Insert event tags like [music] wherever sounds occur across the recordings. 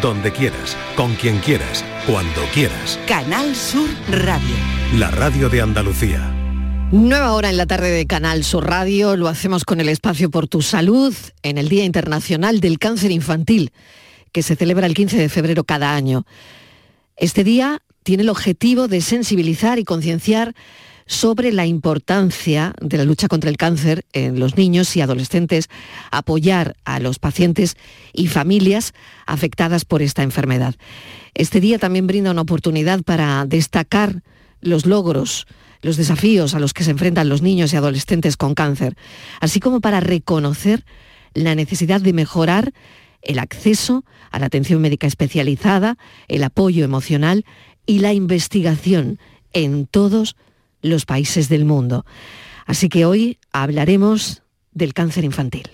donde quieras, con quien quieras, cuando quieras. Canal Sur Radio. La radio de Andalucía. Nueva hora en la tarde de Canal Sur Radio. Lo hacemos con el espacio por tu salud en el Día Internacional del Cáncer Infantil, que se celebra el 15 de febrero cada año. Este día tiene el objetivo de sensibilizar y concienciar sobre la importancia de la lucha contra el cáncer en los niños y adolescentes, apoyar a los pacientes y familias afectadas por esta enfermedad. Este día también brinda una oportunidad para destacar los logros, los desafíos a los que se enfrentan los niños y adolescentes con cáncer, así como para reconocer la necesidad de mejorar el acceso a la atención médica especializada, el apoyo emocional y la investigación en todos los países del mundo. Así que hoy hablaremos del cáncer infantil.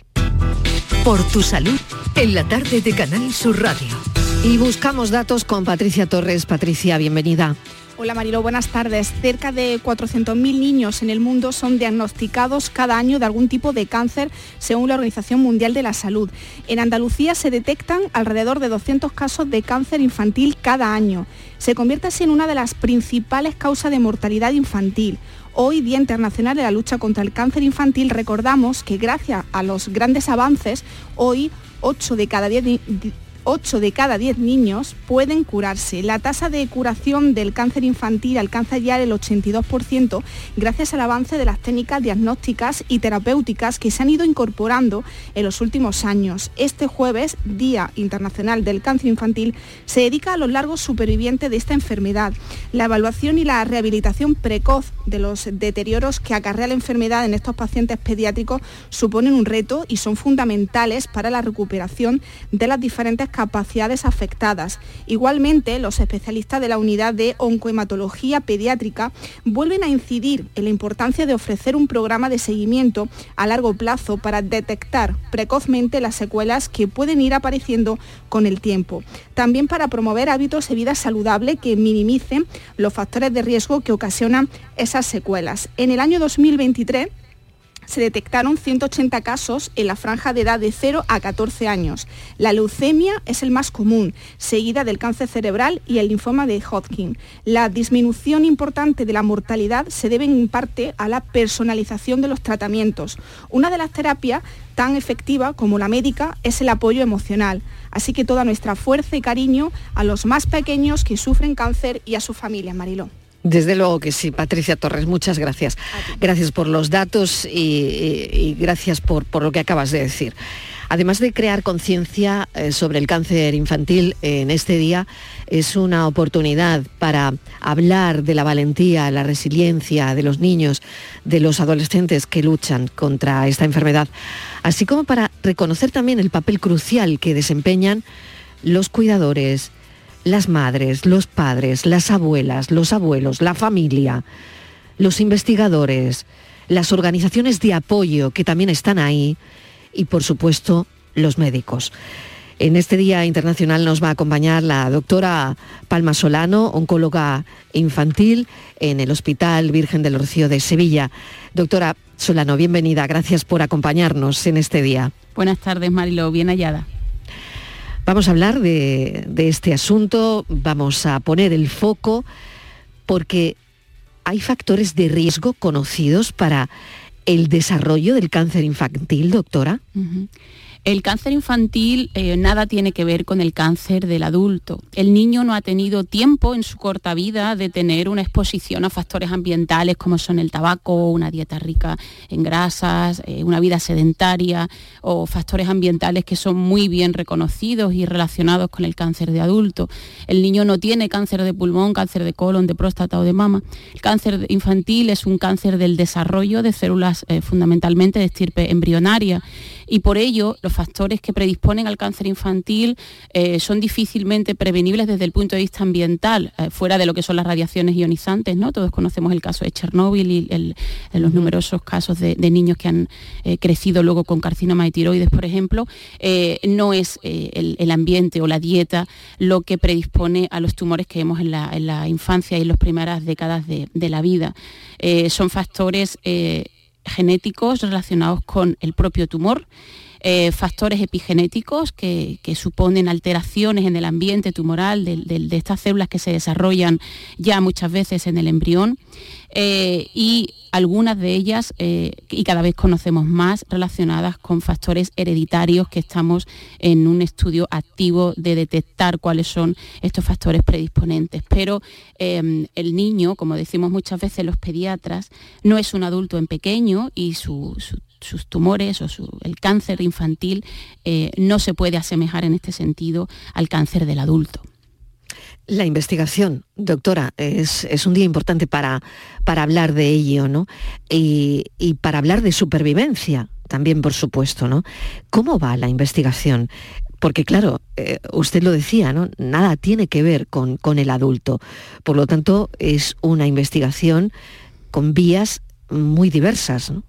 Por tu salud, en la tarde de Canal Sur Radio. Y buscamos datos con Patricia Torres. Patricia, bienvenida. Hola Marilo, buenas tardes. Cerca de 400.000 niños en el mundo son diagnosticados cada año de algún tipo de cáncer, según la Organización Mundial de la Salud. En Andalucía se detectan alrededor de 200 casos de cáncer infantil cada año. Se convierte así en una de las principales causas de mortalidad infantil. Hoy, Día Internacional de la Lucha contra el Cáncer Infantil, recordamos que gracias a los grandes avances, hoy 8 de cada 10 8 de cada 10 niños pueden curarse. La tasa de curación del cáncer infantil alcanza ya el 82% gracias al avance de las técnicas diagnósticas y terapéuticas que se han ido incorporando en los últimos años. Este jueves, Día Internacional del Cáncer Infantil, se dedica a los largos supervivientes de esta enfermedad. La evaluación y la rehabilitación precoz de los deterioros que acarrea la enfermedad en estos pacientes pediátricos suponen un reto y son fundamentales para la recuperación de las diferentes capacidades afectadas. Igualmente, los especialistas de la unidad de oncohematología pediátrica vuelven a incidir en la importancia de ofrecer un programa de seguimiento a largo plazo para detectar precozmente las secuelas que pueden ir apareciendo con el tiempo. También para promover hábitos de vida saludable que minimicen los factores de riesgo que ocasionan esas secuelas. En el año 2023, se detectaron 180 casos en la franja de edad de 0 a 14 años. La leucemia es el más común, seguida del cáncer cerebral y el linfoma de Hodgkin. La disminución importante de la mortalidad se debe en parte a la personalización de los tratamientos. Una de las terapias tan efectiva como la médica es el apoyo emocional. Así que toda nuestra fuerza y cariño a los más pequeños que sufren cáncer y a sus familias, Mariló. Desde luego que sí, Patricia Torres, muchas gracias. Gracias por los datos y, gracias por, lo que acabas de decir. Además de crear conciencia eh, sobre el cáncer infantil en este día, es una oportunidad para hablar de la valentía, la resiliencia de los niños, de los adolescentes que luchan contra esta enfermedad, así como para reconocer también el papel crucial que desempeñan los cuidadores, las madres, los padres, las abuelas, los abuelos, la familia, los investigadores, las organizaciones de apoyo que también están ahí y por supuesto los médicos. En este Día Internacional nos va a acompañar la doctora Palma Solano, oncóloga infantil en el Hospital Virgen del Rocío de Sevilla. Doctora Solano, bienvenida, gracias por acompañarnos en este día. Buenas tardes, Marilo, bien hallada. Vamos a hablar de, este asunto, vamos a poner el foco porque hay factores de riesgo conocidos para el desarrollo del cáncer infantil, doctora. El cáncer infantil eh, nada tiene que ver con el cáncer del adulto. El niño no ha tenido tiempo en su corta vida de tener una exposición a factores ambientales como son el tabaco, una dieta rica en grasas, eh, una vida sedentaria o factores ambientales que son muy bien reconocidos y relacionados con el cáncer de adulto. El niño no tiene cáncer de pulmón, cáncer de colon, de próstata o de mama. El cáncer infantil es un cáncer del desarrollo de células eh, fundamentalmente de estirpe embrionaria y por ello los factores que predisponen al cáncer infantil eh, son difícilmente prevenibles desde el punto de vista ambiental, eh, fuera de lo que son las radiaciones ionizantes, ¿no? Todos conocemos el caso de Chernóbil y los numerosos casos de, niños que han eh, crecido luego con carcinoma de tiroides, por ejemplo, no es el, ambiente o la dieta lo que predispone a los tumores que vemos en la, infancia y en las primeras décadas de, de la vida. son factores genéticos relacionados con el propio tumor eh, factores epigenéticos que, suponen alteraciones en el ambiente tumoral de, estas células que se desarrollan ya muchas veces en el embrión eh, y algunas de ellas, eh, y cada vez conocemos más, relacionadas con factores hereditarios que estamos en un estudio activo de detectar cuáles son estos factores predisponentes. Pero em, el niño, como decimos muchas veces los pediatras, no es un adulto en pequeño y sus tumores o el cáncer infantil eh, no se puede asemejar en este sentido al cáncer del adulto. La investigación, doctora, es, un día importante para, para, hablar de ello, ¿no? Y, para hablar de supervivencia también, por supuesto, ¿no? ¿Cómo va la investigación? Porque claro, eh, usted lo decía, ¿no? Nada tiene que ver con, con el adulto. Por lo tanto, es una investigación con vías muy diversas, ¿no?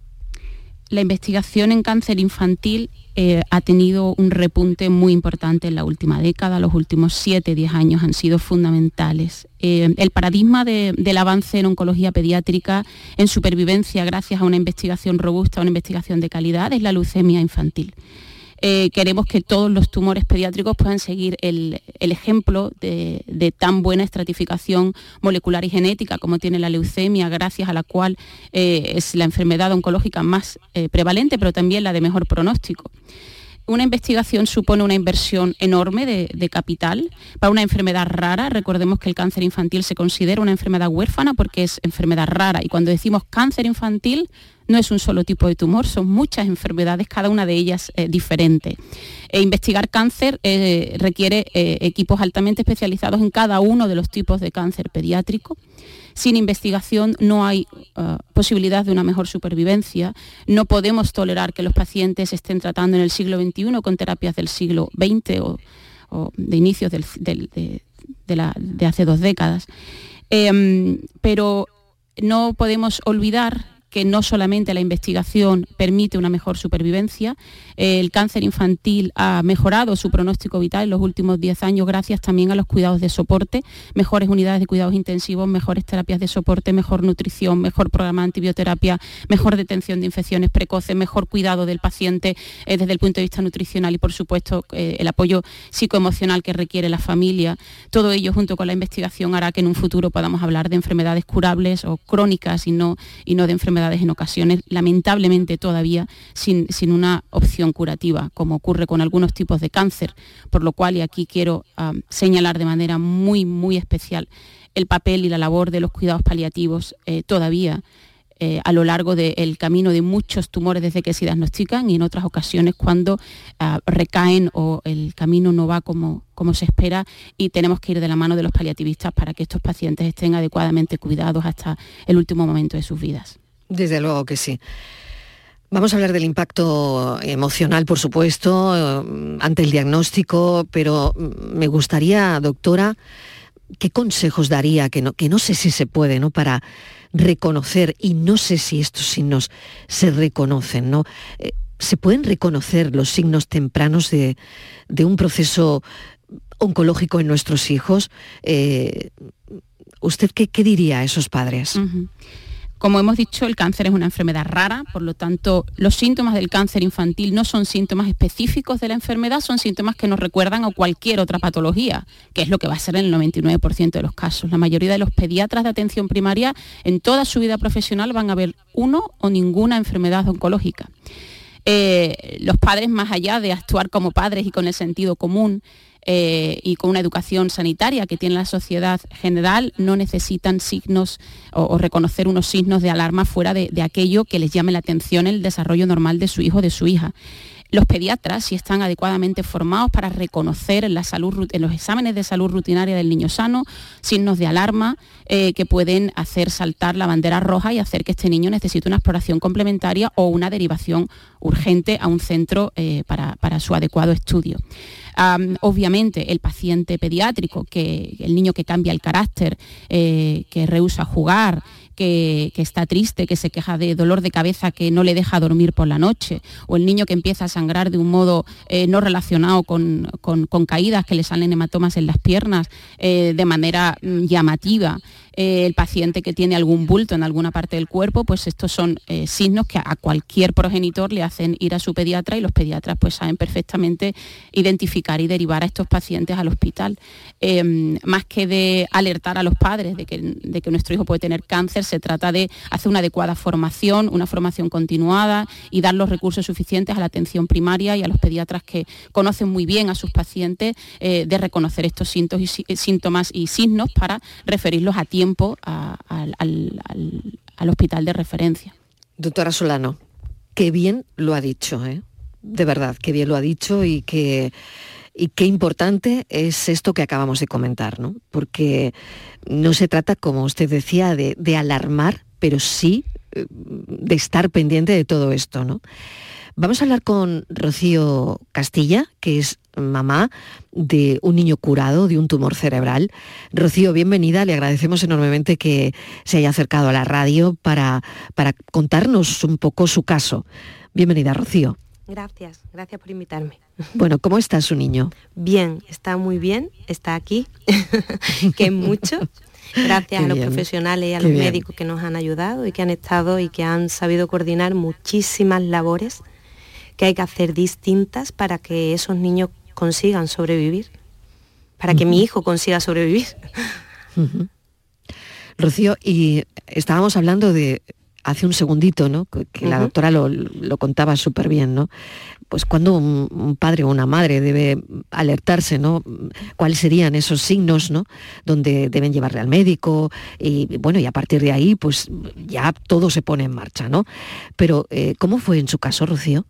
La investigación en cáncer infantil eh, ha tenido un repunte muy importante en la última década, los últimos 7, 10 años han sido fundamentales. Eh, el paradigma del avance en oncología pediátrica, en supervivencia gracias a una investigación robusta, una investigación de calidad, es la leucemia infantil. Eh, queremos que todos los tumores pediátricos puedan seguir el, ejemplo de, tan buena estratificación molecular y genética como tiene la leucemia, gracias a la cual eh, es la enfermedad oncológica más eh, prevalente, pero también la de mejor pronóstico una investigación supone una inversión enorme de, capital para una enfermedad rara. Recordemos que el cáncer infantil se considera una enfermedad huérfana porque es enfermedad rara. Y cuando decimos cáncer infantil, no es un solo tipo de tumor, son muchas enfermedades, cada una de ellas eh, diferente. E investigar cáncer eh, requiere eh, equipos altamente especializados en cada uno de los tipos de cáncer pediátrico. Sin investigación no hay posibilidad de una mejor supervivencia. No podemos tolerar que los pacientes estén tratando en el siglo XXI con terapias del siglo XX o, de inicios de, hace dos décadas. Em, pero no podemos olvidar que no solamente la investigación permite una mejor supervivencia, el cáncer infantil ha mejorado su pronóstico vital en los últimos 10 años gracias también a los cuidados de soporte, mejores unidades de cuidados intensivos, mejores terapias de soporte, mejor nutrición, mejor programa de antibioterapia, mejor detención de infecciones precoces, mejor cuidado del paciente eh, desde el punto de vista nutricional y por supuesto eh, el apoyo psicoemocional que requiere la familia. Todo ello junto con la investigación hará que en un futuro podamos hablar de enfermedades curables o crónicas y no, y no de enfermedades en ocasiones, lamentablemente todavía sin, una opción curativa, como ocurre con algunos tipos de cáncer, por lo cual, y aquí quiero señalar de manera muy, muy especial el papel y la labor de los cuidados paliativos eh, todavía eh, a lo largo del camino de muchos tumores desde que se diagnostican y en otras ocasiones cuando ah, recaen o el camino no va como, como se espera y tenemos que ir de la mano de los paliativistas para que estos pacientes estén adecuadamente cuidados hasta el último momento de sus vidas. Desde luego que sí. Vamos a hablar del impacto emocional, por supuesto, eh, ante el diagnóstico, pero me gustaría, doctora, ¿qué consejos daría? Que no, que no sé si se puede, ¿no? Para reconocer, y no sé si estos signos se reconocen, ¿no? Eh, ¿Se pueden reconocer los signos tempranos de, un proceso oncológico en nuestros hijos? Eh, ¿Usted qué, diría a esos padres? Como hemos dicho, el cáncer es una enfermedad rara, por lo tanto, los síntomas del cáncer infantil no son síntomas específicos de la enfermedad, son síntomas que nos recuerdan a cualquier otra patología, que es lo que va a ser en el 99% de los casos. La mayoría de los pediatras de atención primaria en toda su vida profesional van a ver uno o ninguna enfermedad oncológica. Eh, los padres, más allá de actuar como padres y con el sentido común, eh, y con una educación sanitaria que tiene la sociedad general, no necesitan signos o, reconocer unos signos de alarma fuera de, aquello que les llame la atención el desarrollo normal de su hijo o de su hija. Los pediatras, si están adecuadamente formados para reconocer en, la salud, en los exámenes de salud rutinaria del niño sano signos de alarma eh, que pueden hacer saltar la bandera roja y hacer que este niño necesite una exploración complementaria o una derivación urgente a un centro eh, para, su adecuado estudio. obviamente el paciente pediátrico, que el niño que cambia el carácter, eh, que rehúsa jugar, que, está triste, que se queja de dolor de cabeza que no le deja dormir por la noche, o el niño que empieza a sangrar de un modo eh, no relacionado con, caídas, que le salen hematomas en las piernas eh, de manera mm, llamativa. Eh, el paciente que tiene algún bulto en alguna parte del cuerpo, pues estos son signos que a cualquier progenitor le hacen ir a su pediatra y los pediatras pues saben perfectamente identificar y derivar a estos pacientes al hospital. Em, más que de alertar a los padres de que nuestro hijo puede tener cáncer, se trata de hacer una adecuada formación, una formación continuada y dar los recursos suficientes a la atención primaria y a los pediatras que conocen muy bien a sus pacientes eh, de reconocer estos síntomas y signos para referirlos a tiempo al, hospital de referencia. Doctora Solano, qué bien lo ha dicho, ¿eh? de verdad, qué bien lo ha dicho y qué importante es esto que acabamos de comentar, ¿no? Porque no se trata, como usted decía, de, de alarmar, pero sí eh, de estar pendiente de todo esto, ¿no? Vamos a hablar con Rocío Castilla, que es mamá de un niño curado de un tumor cerebral. Rocío, bienvenida. Le agradecemos enormemente que se haya acercado a la radio para, para contarnos un poco su caso. Bienvenida, Rocío. Gracias, gracias por invitarme. Bueno, ¿cómo está su niño? Bien, está muy bien, está aquí, [laughs] que es mucho. Gracias [laughs] a los profesionales y a los médicos que nos han ayudado y que han estado y que han sabido coordinar muchísimas labores que hay que hacer distintas para que esos niños consigan sobrevivir, para que mi hijo consiga sobrevivir. Rocío, y estábamos hablando de hace un segundito, ¿no? Que la doctora lo, contaba súper bien, ¿no? Pues cuando un, padre o una madre debe alertarse, ¿no? ¿Cuáles serían esos signos, ¿no? Donde deben llevarle al médico y bueno, y a partir de ahí, pues ya todo se pone en marcha, ¿no? Pero, eh, ¿cómo fue en su caso, Rocío?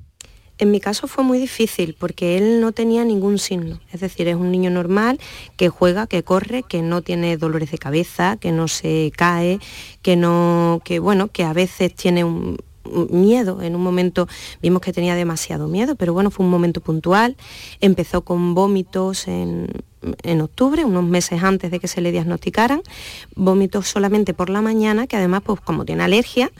En mi caso fue muy difícil porque él no tenía ningún signo, es decir, es un niño normal que juega, que corre, que no tiene dolores de cabeza, que no se cae, que no, que bueno, que a veces tiene un, miedo. En un momento vimos que tenía demasiado miedo, pero bueno, fue un momento puntual. Empezó con vómitos en, en, octubre, unos meses antes de que se le diagnosticaran, vómitos solamente por la mañana, que además, pues como tiene alergia,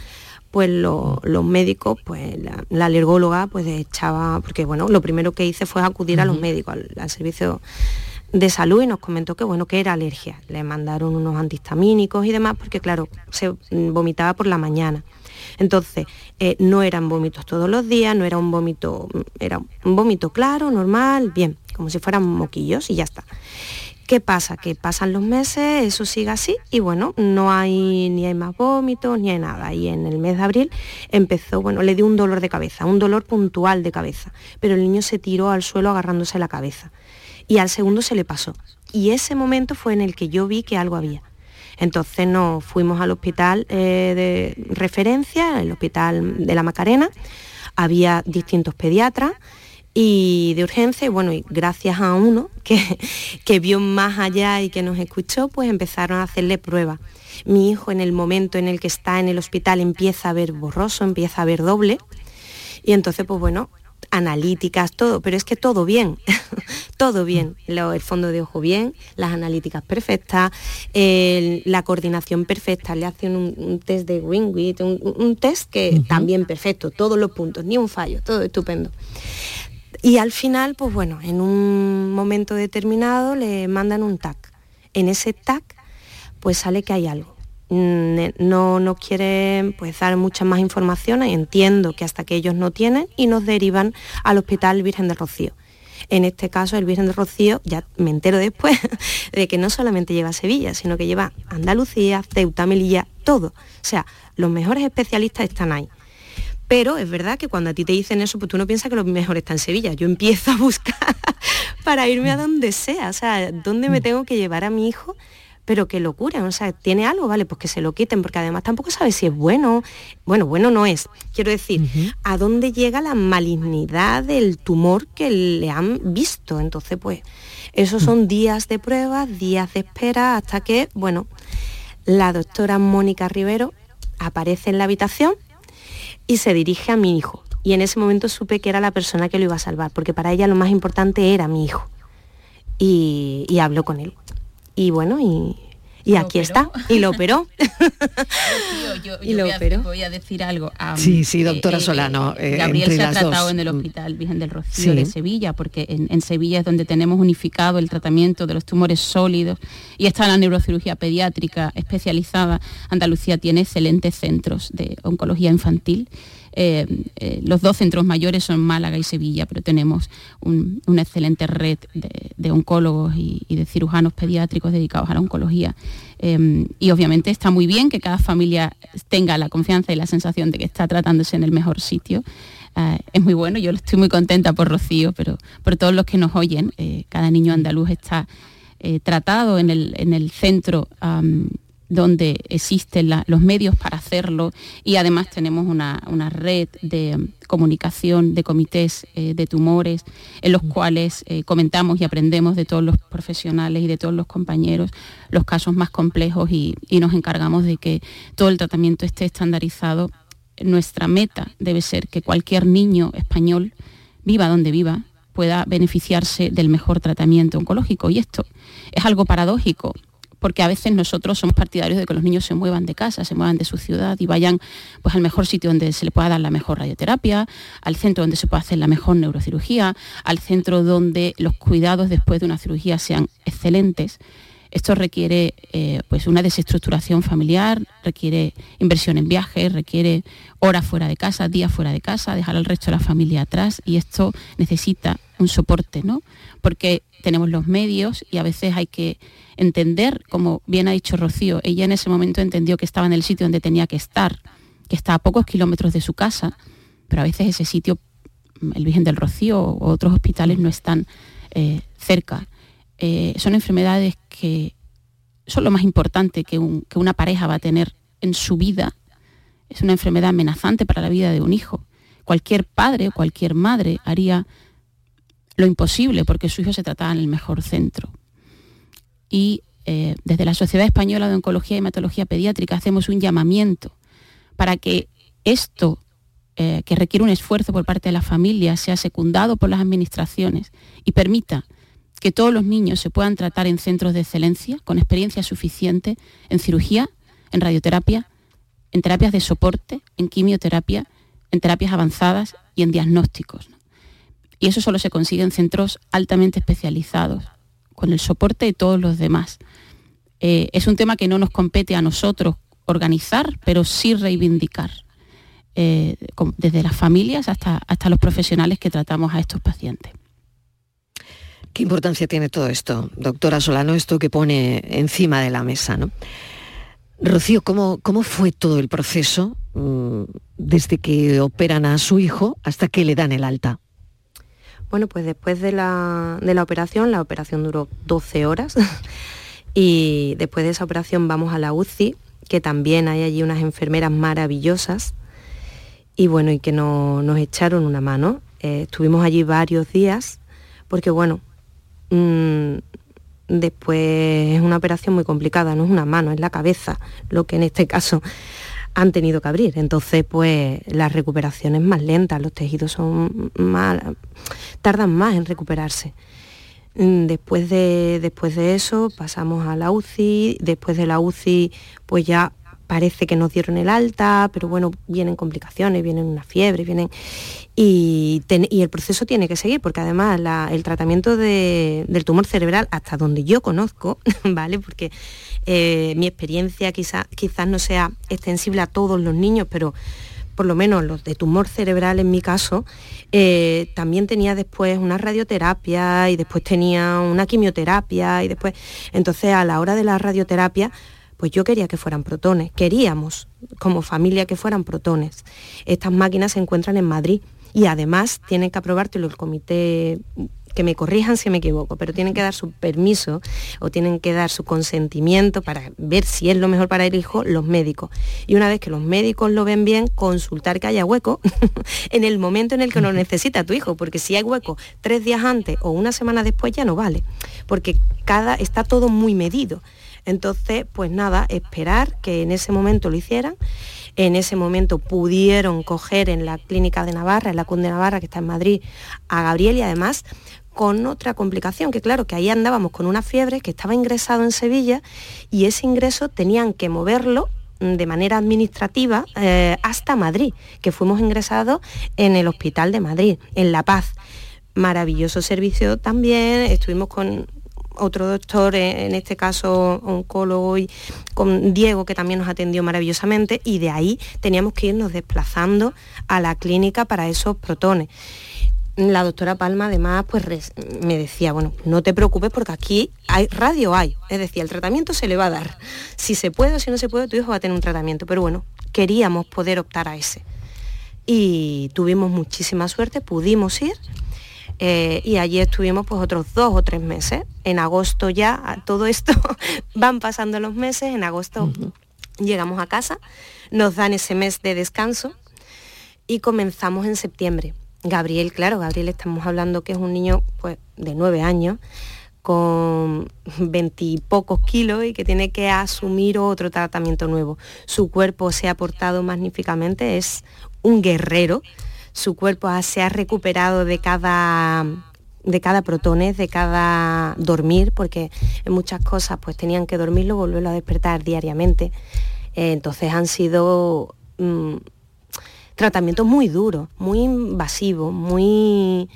pues los médicos, pues la, alergóloga pues echaba, porque bueno, lo primero que hice fue acudir a los médicos, al, servicio de salud y nos comentó que bueno, que era alergia. Le mandaron unos antihistamínicos y demás, porque claro, se vomitaba por la mañana. Entonces, eh, no eran vómitos todos los días, no era un vómito, era un vómito claro, normal, bien, como si fueran moquillos y ya está. ¿Qué pasa? Que pasan los meses, eso sigue así y bueno, no hay ni hay más vómitos ni hay nada. Y en el mes de abril empezó, bueno, le dio un dolor de cabeza, un dolor puntual de cabeza, pero el niño se tiró al suelo agarrándose la cabeza y al segundo se le pasó. Y ese momento fue en el que yo vi que algo había. Entonces nos fuimos al hospital eh, de referencia, el hospital de la Macarena, había distintos pediatras y de urgencia, y bueno, y gracias a uno que, que vio más allá y que nos escuchó, pues empezaron a hacerle pruebas. Mi hijo en el momento en el que está en el hospital empieza a ver borroso, empieza a ver doble, y entonces, pues bueno, analíticas, todo, pero es que todo bien, [laughs] todo bien, el fondo de ojo bien, las analíticas perfectas, la coordinación perfecta, le hacen un, test de Wingwit, un, test que también perfecto, todos los puntos, ni un fallo, todo estupendo. Y al final, pues bueno, en un momento determinado le mandan un TAC. En ese TAC, pues sale que hay algo. Mm, eh, no nos quieren pues, dar mucha más información, entiendo que hasta que ellos no tienen, y nos derivan al Hospital Virgen de Rocío. En este caso, el Virgen de Rocío, ya me entero después, [laughs] de que no solamente lleva Sevilla, sino que lleva Andalucía, Ceuta, Melilla, todo. O sea, los mejores especialistas están ahí. Pero es verdad que cuando a ti te dicen eso, pues tú no piensas que lo mejor está en Sevilla. Yo empiezo a buscar [laughs] para irme a donde sea, o sea, dónde me mm. tengo que llevar a mi hijo, pero que lo curen, o sea, tiene algo, vale, pues que se lo quiten, porque además tampoco sabe si es bueno. Bueno, bueno no es. Quiero decir, a dónde llega la malignidad del tumor que le han visto. Entonces, pues, esos son mm. días de pruebas, días de espera, hasta que, bueno, la doctora Mónica Rivero aparece en la habitación y se dirige a mi hijo. Y en ese momento supe que era la persona que lo iba a salvar, porque para ella lo más importante era mi hijo. y, y habló con él. Y bueno, y, y aquí está, y lo operó. [laughs] yo, [laughs] y lo voy, operó. A, voy, a, decir algo. sí, sí, doctora eh, Solano. Eh, Gabriel se ha tratado en el Hospital Virgen del Rocío de Sevilla, porque en, Sevilla es donde tenemos unificado el tratamiento de los tumores sólidos y está la neurocirugía pediátrica especializada. Andalucía tiene excelentes centros de oncología infantil eh, eh, los dos centros mayores son Málaga y Sevilla, pero tenemos una excelente red de, oncólogos y, de cirujanos pediátricos dedicados a la oncología. Eh, y obviamente está muy bien que cada familia tenga la confianza y la sensación de que está tratándose en el mejor sitio. es muy bueno, yo estoy muy contenta por Rocío, pero por todos los que nos oyen, cada niño andaluz está tratado en el, centro donde existen los medios para hacerlo y además tenemos una, red de comunicación de comités eh, de tumores en los cuales eh, comentamos y aprendemos de todos los profesionales y de todos los compañeros los casos más complejos y, nos encargamos de que todo el tratamiento esté estandarizado. Nuestra meta debe ser que cualquier niño español, viva donde viva, pueda beneficiarse del mejor tratamiento oncológico. Y esto es algo paradójico porque a veces nosotros somos partidarios de que los niños se muevan de casa, se muevan de su ciudad y vayan pues, al mejor sitio donde se le pueda dar la mejor radioterapia, al centro donde se pueda hacer la mejor neurocirugía, al centro donde los cuidados después de una cirugía sean excelentes. Esto requiere eh, pues una desestructuración familiar, requiere inversión en viajes, requiere horas fuera de casa, días fuera de casa, dejar al resto de la familia atrás y esto necesita un soporte, ¿no? Porque tenemos los medios y a veces hay que entender, como bien ha dicho Rocío, ella en ese momento entendió que estaba en el sitio donde tenía que estar, que está a pocos kilómetros de su casa, pero a veces ese sitio, el Virgen del Rocío o otros hospitales no están eh, cerca. Eh, son enfermedades que son lo más importante que, que una pareja va a tener en su vida. Es una enfermedad amenazante para la vida de un hijo. Cualquier padre o cualquier madre haría lo imposible porque su hijo se trataba en el mejor centro y eh, desde la Sociedad Española de Oncología y Hematología Pediátrica hacemos un llamamiento para que esto, eh, que requiere un esfuerzo por parte de la familia, sea secundado por las administraciones y permita que todos los niños se puedan tratar en centros de excelencia, con experiencia suficiente en cirugía, en radioterapia, en terapias de soporte, en quimioterapia, en terapias avanzadas y en diagnósticos. Y eso solo se consigue en centros altamente especializados, con el soporte de todos los demás. Eh, es un tema que no nos compete a nosotros organizar, pero sí reivindicar, eh, desde las familias hasta, hasta los profesionales que tratamos a estos pacientes. ¿Qué importancia tiene todo esto, doctora Solano, esto que pone encima de la mesa? ¿no? Rocío, ¿cómo, ¿cómo fue todo el proceso mm, desde que operan a su hijo hasta que le dan el alta? Bueno, pues después de la, operación, la operación duró 12 horas [laughs] y después de esa operación vamos a la UCI, que también hay allí unas enfermeras maravillosas y bueno, y que nos echaron una mano. Eh, estuvimos allí varios días porque bueno, mm, después es una operación muy complicada, no es una mano, es la cabeza, lo que en este caso han tenido que abrir. Entonces, pues la recuperación es más lenta, los tejidos son más, tardan más en recuperarse. Mm, después de, después de eso pasamos a la UCI, después de la UCI pues ya parece que nos dieron el alta, pero bueno, vienen complicaciones, vienen una fiebre, vienen... Y, el proceso tiene que seguir, porque además el tratamiento del tumor cerebral, hasta donde yo conozco, [laughs] ¿vale? Porque eh, mi experiencia quizás no sea extensible a todos los niños, pero por lo menos los de tumor cerebral en mi caso, eh, también tenía después una radioterapia y después tenía una quimioterapia y después, entonces a la hora de la radioterapia, pues yo quería que fueran protones, queríamos como familia que fueran protones. Estas máquinas se encuentran en Madrid y además tienen que aprobártelo el comité que me corrijan si me equivoco, pero tienen que dar su permiso o tienen que dar su consentimiento para ver si es lo mejor para el hijo los médicos. Y una vez que los médicos lo ven bien, consultar que haya hueco [laughs] en el momento en el que lo necesita tu hijo, porque si hay hueco tres días antes o una semana después ya no vale. porque cada, está todo muy medido. Entonces, pues nada, esperar que en ese momento lo hicieran. En ese momento pudieron coger en la clínica de Navarra, en la CUN de Navarra, que está en Madrid, a Gabriel y además con otra complicación, que claro, que ahí andábamos con una fiebre, que estaba ingresado en Sevilla y ese ingreso tenían que moverlo de manera administrativa eh, hasta Madrid, que fuimos ingresados en el Hospital de Madrid, en La Paz. Maravilloso servicio también, estuvimos con otro doctor, eh, en este caso oncólogo, y con Diego, que también nos atendió maravillosamente, y de ahí teníamos que irnos desplazando a la clínica para esos protones la doctora Palma además pues me decía, bueno, no te preocupes porque aquí hay radio hay, es decir, el tratamiento se le va a dar. Si se puede o si no se puede, tu hijo va a tener un tratamiento, pero bueno, queríamos poder optar a ese. Y tuvimos muchísima suerte, pudimos ir eh, y allí estuvimos pues otros dos o tres meses. En agosto ya, todo esto [laughs] van pasando los meses, en agosto llegamos a casa, nos dan ese mes de descanso y comenzamos en septiembre Gabriel, claro, Gabriel estamos hablando que es un niño pues, de nueve años, con veintipocos kilos y que tiene que asumir otro tratamiento nuevo. Su cuerpo se ha portado magníficamente, es un guerrero, su cuerpo se ha recuperado de cada de cada protones, de cada dormir, porque en muchas cosas pues tenían que dormirlo, volverlo a despertar diariamente. Eh, entonces han sido mm, tratamientos muy duros, muy invasivos, muy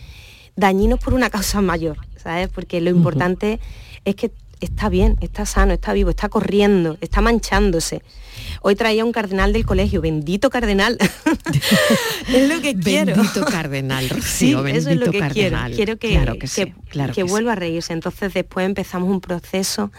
dañinos por una causa mayor, ¿sabes? Porque lo importante es que está bien, está sano, está vivo, está corriendo, está manchándose. Hoy traía un cardenal del colegio, bendito cardenal. [laughs] es lo que quiero. Bendito cardenal, [laughs] Rocío, sí, eso es lo que quiero. Quiero que, que, vuelva a reírse. Entonces después empezamos un proceso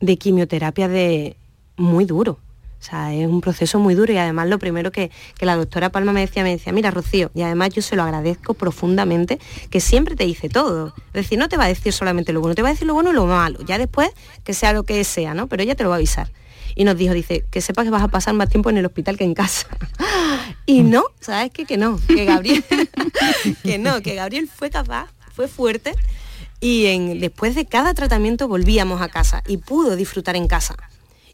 de quimioterapia de muy duro. O sea, es un proceso muy duro y además lo primero que, la doctora Palma me decía, me decía, mira Rocío, y además yo se lo agradezco profundamente, que siempre te dice todo. Es decir, no te va a decir solamente lo bueno, te va a decir lo bueno y lo malo. Ya después, que sea lo que sea, ¿no? Pero ella te lo va a avisar. Y nos dijo, dice, que sepas que vas a pasar más tiempo en el hospital que en casa. [laughs] y no, ¿sabes qué? Que no, que Gabriel, [laughs] que no, que Gabriel fue capaz, fue fuerte y después de cada tratamiento volvíamos a casa y pudo disfrutar en casa.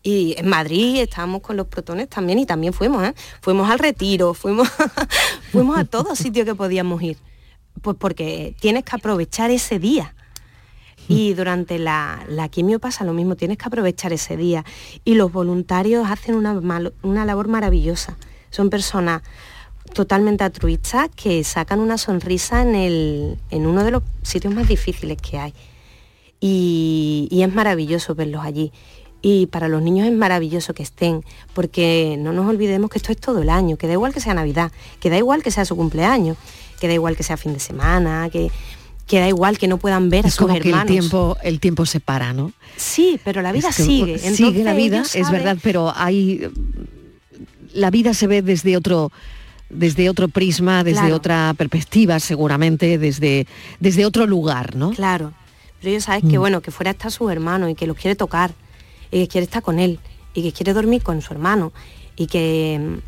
Y en Madrid estábamos con los protones también y también fuimos, ¿eh? Fuimos al retiro, fuimos, [laughs] fuimos a todos sitios que podíamos ir. Pues porque tienes que aprovechar ese día. Y durante la, la, quimio pasa lo mismo, tienes que aprovechar ese día. Y los voluntarios hacen una, una labor maravillosa. Son personas totalmente altruistas que sacan una sonrisa en, el, en uno de los sitios más difíciles que hay. Y es maravilloso verlos allí y para los niños es maravilloso que estén, porque no nos olvidemos que esto es todo el año, que da igual que sea Navidad, que da igual que sea su cumpleaños, que da igual que sea fin de semana, que, da igual que no puedan ver a sus como hermanos. Que el tiempo, el tiempo se para, ¿no? Sí, pero la vida sigue. sigue la vida, es verdad, pero hay la vida se ve desde otro desde otro prisma, desde otra perspectiva, seguramente, desde, desde otro lugar, ¿no? Claro. Pero ellos sabes que mm. bueno, que fuera está su hermano y que los quiere tocar y que quiere estar con él y que quiere dormir con su hermano y que,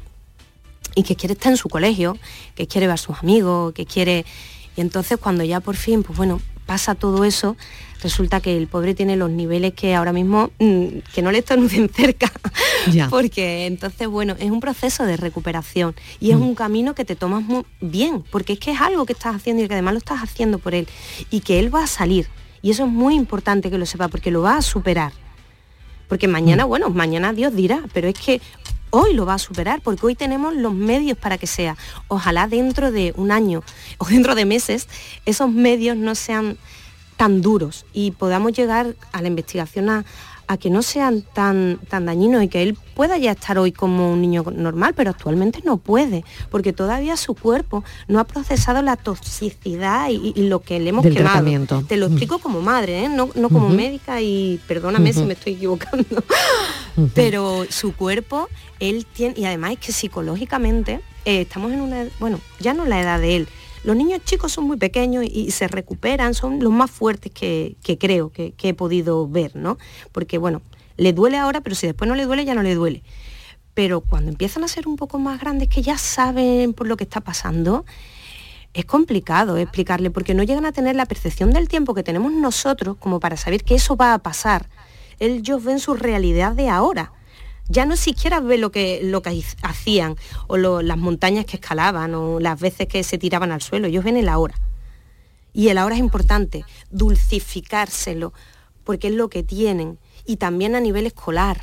y que quiere estar en su colegio, que quiere ver a sus amigos, que quiere... Y entonces cuando ya por fin, pues bueno, pasa todo eso, resulta que el pobre tiene los niveles que ahora mismo mm, que no le están [laughs] muy cerca. Porque entonces, bueno, es un proceso de recuperación y es mm. un camino que te tomas muy bien, porque es que es algo que estás haciendo y que además lo estás haciendo por él y que él va a salir. Y eso es muy importante que lo sepa porque lo va a superar. Porque mañana, mm. bueno, mañana Dios dirá, pero es que hoy lo va a superar, porque hoy tenemos los medios para que sea. Ojalá dentro de un año [laughs] o dentro de meses esos medios no sean tan duros y podamos llegar a la investigación a, a que no sean tan, tan dañinos y que él pueda ya estar hoy como un niño normal, pero actualmente no puede, porque todavía su cuerpo no ha procesado la toxicidad y, lo que le hemos quemado. Te lo explico como madre, ¿eh? no, como médica y perdóname si me estoy equivocando, pero su cuerpo, él tiene, y además es que psicológicamente eh, estamos en una, bueno, ya no la edad de él, los niños chicos son muy pequeños y, se recuperan, son los más fuertes que, creo que, he podido ver, ¿no? Porque bueno, le duele ahora, pero si después no le duele, ya no le duele. Pero cuando empiezan a ser un poco más grandes, que ya saben por lo que está pasando, es complicado explicarle porque no llegan a tener la percepción del tiempo que tenemos nosotros como para saber que eso va a pasar. Ellos ven su realidad de ahora. Ya no siquiera ve lo que, lo que hacían o las montañas que escalaban o las veces que se tiraban al suelo. Ellos ven el ahora. Y el ahora es importante, dulcificárselo, porque es lo que tienen. Y también a nivel escolar.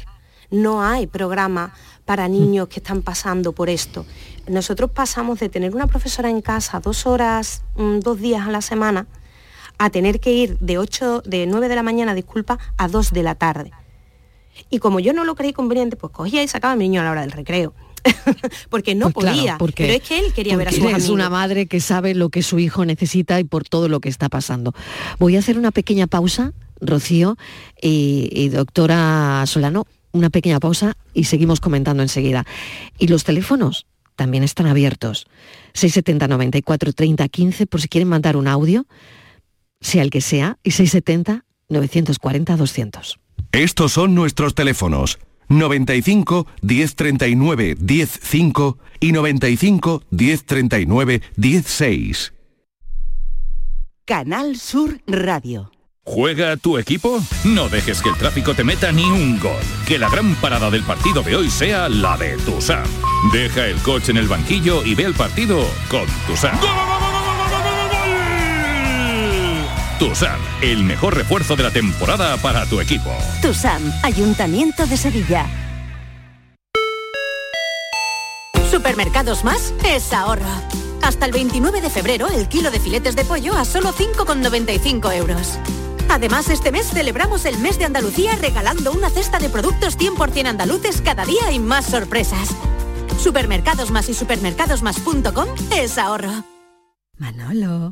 No hay programa para niños que están pasando por esto. Nosotros pasamos de tener una profesora en casa dos horas, mm, dos días a la semana, a tener que ir de 8, de 9 de la mañana, disculpa, a 2 de la tarde. Y como yo no lo creí conveniente, pues cogía y sacaba a mi niño a la hora del recreo. [laughs] porque no pues podía, pero es que él quería ver a su Es una madre que sabe lo que su hijo necesita y por todo lo que está pasando. Voy a hacer una pequeña pausa, Rocío y doctora Solano, una pequeña pausa y seguimos comentando enseguida. Y los teléfonos también están abiertos. 670 94 30 15 por si quieren mandar un audio, sea el que sea, y 670 940 200. Estos son nuestros teléfonos. 95 1039 105 y 95 1039 16. Canal Sur Radio. ¿Juega tu equipo? No dejes que el tráfico te meta ni un gol. Que la gran parada del partido de hoy sea la de Tusam. Deja el coche en el banquillo y ve el partido con Tusam. Tusam, el mejor refuerzo de la temporada para tu equipo. Tusam, Ayuntamiento de Sevilla. Supermercados Más es ahorro. Hasta el 29 de febrero el kilo de filetes de pollo a solo 5,95 euros. Además, este mes celebramos el mes de Andalucía regalando una cesta de productos 100% andaluces cada día y más sorpresas. Supermercados Más y supermercadosmás.com es ahorro. Manolo,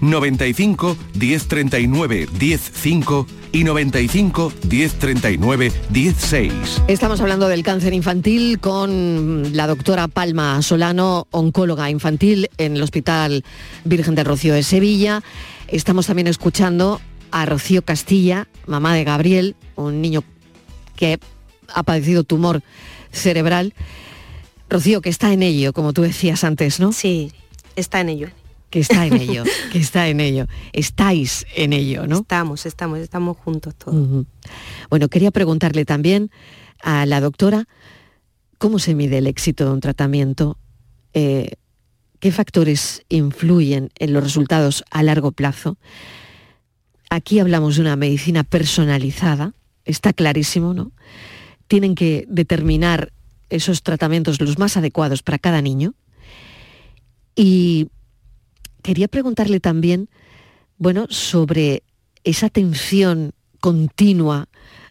95 1039 105 y 95 1039 16. Estamos hablando del cáncer infantil con la doctora Palma Solano, oncóloga infantil en el Hospital Virgen del Rocío de Sevilla. Estamos también escuchando a Rocío Castilla, mamá de Gabriel, un niño que ha padecido tumor cerebral. Rocío, que está en ello, como tú decías antes, ¿no? Sí, está en ello que está en ello, que está en ello. Estáis en ello, ¿no? Estamos, estamos, estamos juntos todos. Bueno, quería preguntarle también a la doctora cómo se mide el éxito de un tratamiento, eh, qué factores influyen en los resultados a largo plazo. Aquí hablamos de una medicina personalizada, está clarísimo, ¿no? Tienen que determinar esos tratamientos los más adecuados para cada niño. Y quería preguntarle también, bueno, sobre esa atención continua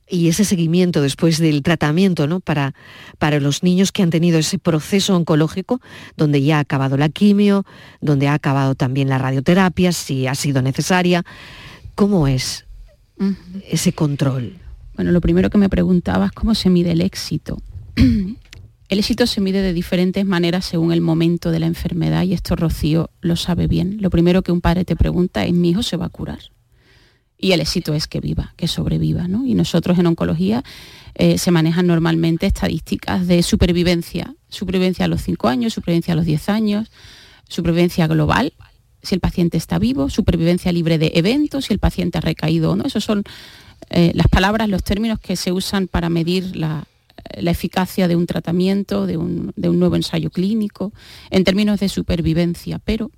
y ese seguimiento después del tratamiento ¿no? para, para los niños que han tenido ese proceso oncológico, donde ya ha acabado la quimio, donde ha acabado también la radioterapia, si ha sido necesaria. ¿Cómo es ese control? Bueno, lo primero que me preguntaba es cómo se mide el éxito. [clears throat] El éxito se mide de diferentes maneras según el momento de la enfermedad y esto Rocío lo sabe bien. Lo primero que un padre te pregunta es, ¿mi hijo se va a curar? Y el éxito es que viva, que sobreviva. ¿no? Y nosotros en oncología eh, se manejan normalmente estadísticas de supervivencia. Supervivencia a los 5 años, supervivencia a los 10 años, supervivencia global, si el paciente está vivo, supervivencia libre de eventos, si el paciente ha recaído o no. Esas son eh, las palabras, los términos que se usan para medir la, la eficacia de un tratamiento, de un, nuevo ensayo clínico, en términos de supervivencia, pero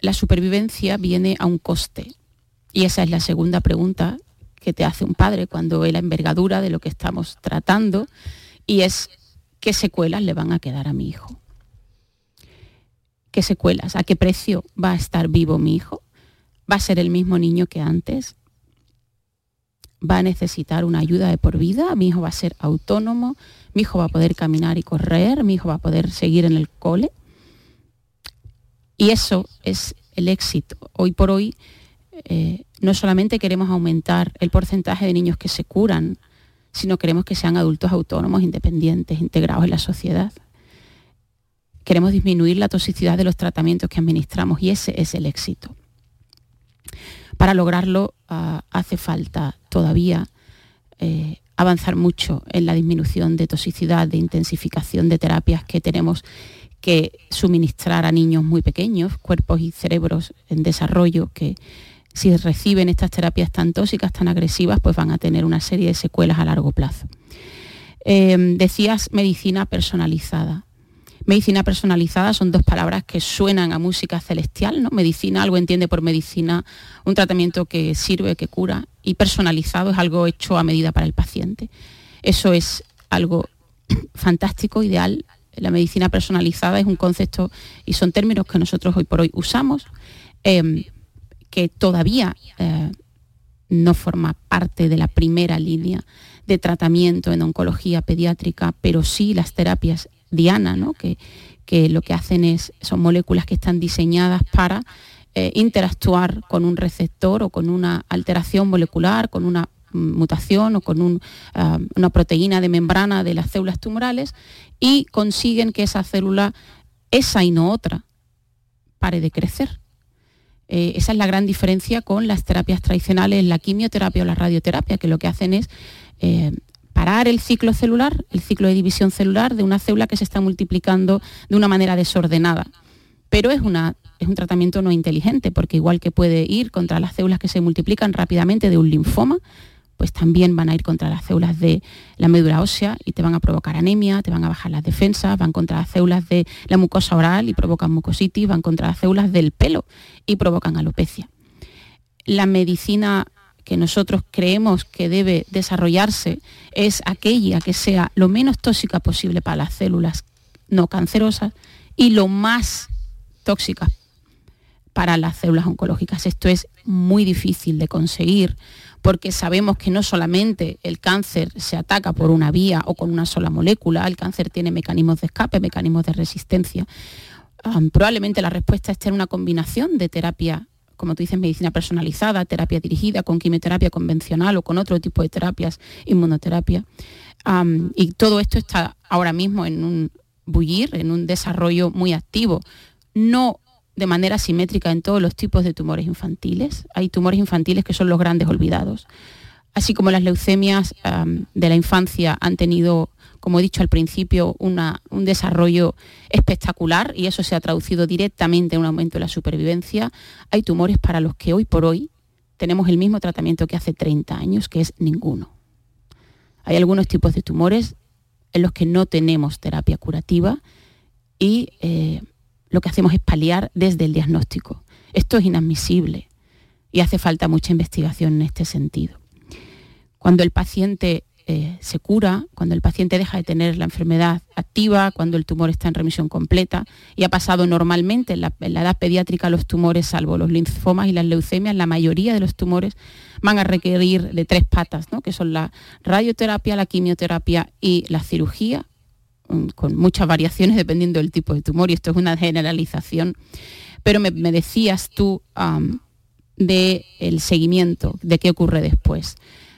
la supervivencia viene a un coste. Y esa es la segunda pregunta que te hace un padre cuando ve la envergadura de lo que estamos tratando y es qué secuelas le van a quedar a mi hijo. ¿Qué secuelas? ¿A qué precio va a estar vivo mi hijo? ¿Va a ser el mismo niño que antes? ¿Va a necesitar una ayuda de por vida? ¿Mi hijo va a ser autónomo? ¿Mi hijo va a poder caminar y correr? ¿Mi hijo va a poder seguir en el cole? Y eso es el éxito. Hoy por hoy eh, no solamente queremos aumentar el porcentaje de niños que se curan, sino queremos que sean adultos autónomos, independientes, integrados en la sociedad. Queremos disminuir la toxicidad de los tratamientos que administramos y ese es el éxito. Para lograrlo hace falta todavía eh, avanzar mucho en la disminución de toxicidad, de intensificación de terapias que tenemos que suministrar a niños muy pequeños, cuerpos y cerebros en desarrollo que si reciben estas terapias tan tóxicas, tan agresivas, pues van a tener una serie de secuelas a largo plazo. Em, decías medicina personalizada. Medicina personalizada son dos palabras que suenan a música celestial, ¿no? Medicina, algo entiende por medicina, un tratamiento que sirve, que cura, y personalizado es algo hecho a medida para el paciente. Eso es algo [clears throat] fantástico, ideal. La medicina personalizada es un concepto y son términos que nosotros hoy por hoy usamos. Em, que todavía eh, no forma parte de la primera línea de tratamiento en oncología pediátrica, pero sí las terapias Diana, ¿no? que, que lo que hacen es, son moléculas que están diseñadas para eh, interactuar con un receptor o con una alteración molecular, con una mm, mutación o con ah, una proteína de membrana de las células tumorales y consiguen que esa célula, esa y no otra, pare de crecer. Eh, esa es la gran diferencia con las terapias tradicionales, la quimioterapia o la radioterapia, que lo que hacen es eh, parar el ciclo celular, el ciclo de división celular de una célula que se está multiplicando de una manera desordenada. Pero es, es un tratamiento no inteligente, porque igual que puede ir contra las células que se multiplican rápidamente de un linfoma, pues también van a ir contra las células de la médula ósea y te van a provocar anemia, te van a bajar las defensas, van contra las células de la mucosa oral y provocan mucositis, van contra las células del pelo y provocan alopecia. La medicina que nosotros creemos que debe desarrollarse es aquella que sea lo menos tóxica posible para las células no cancerosas y lo más tóxica para las células oncológicas. Esto es muy difícil de conseguir porque sabemos que no solamente el cáncer se ataca por una vía o con una sola molécula, el cáncer tiene mecanismos de escape, mecanismos de resistencia. probablemente la respuesta esté en una combinación de terapia, como tú dices, medicina personalizada, terapia dirigida con quimioterapia convencional o con otro tipo de terapias, inmunoterapia. y todo esto está ahora mismo en un bullir, en un desarrollo muy activo. No de manera simétrica en todos los tipos de tumores infantiles. Hay tumores infantiles que son los grandes olvidados. Así como las leucemias de la infancia han tenido, como he dicho al principio, un desarrollo espectacular y eso se ha traducido directamente en un aumento de la supervivencia, hay tumores para los que hoy por hoy tenemos el mismo tratamiento que hace 30 años, que es ninguno. Hay algunos tipos de tumores en los que no tenemos terapia curativa y eh, lo que hacemos es paliar desde el diagnóstico. Esto es inadmisible y hace falta mucha investigación en este sentido. Cuando el paciente eh, se cura, cuando el paciente deja de tener la enfermedad activa, cuando el tumor está en remisión completa y ha pasado normalmente en la, edad pediátrica los tumores, salvo los linfomas y las leucemias, la mayoría de los tumores van a requerir de tres patas, que son la radioterapia, la quimioterapia y la cirugía, con muchas variaciones dependiendo del tipo de tumor, y esto es una generalización. Pero me, decías tú del seguimiento, de qué ocurre después.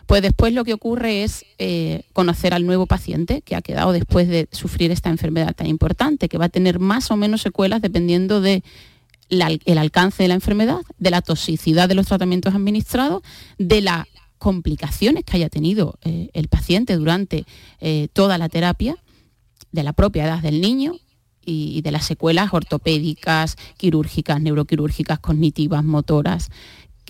Pues después lo que ocurre es eh, conocer al nuevo paciente que ha quedado después de sufrir esta enfermedad tan importante, que va a tener más o menos secuelas dependiendo del alcance de la enfermedad, de la toxicidad de los tratamientos administrados, de las complicaciones que haya tenido eh, el paciente durante eh, toda la terapia de la propia edad del niño y de las secuelas ortopédicas, quirúrgicas, neuroquirúrgicas, cognitivas, motoras,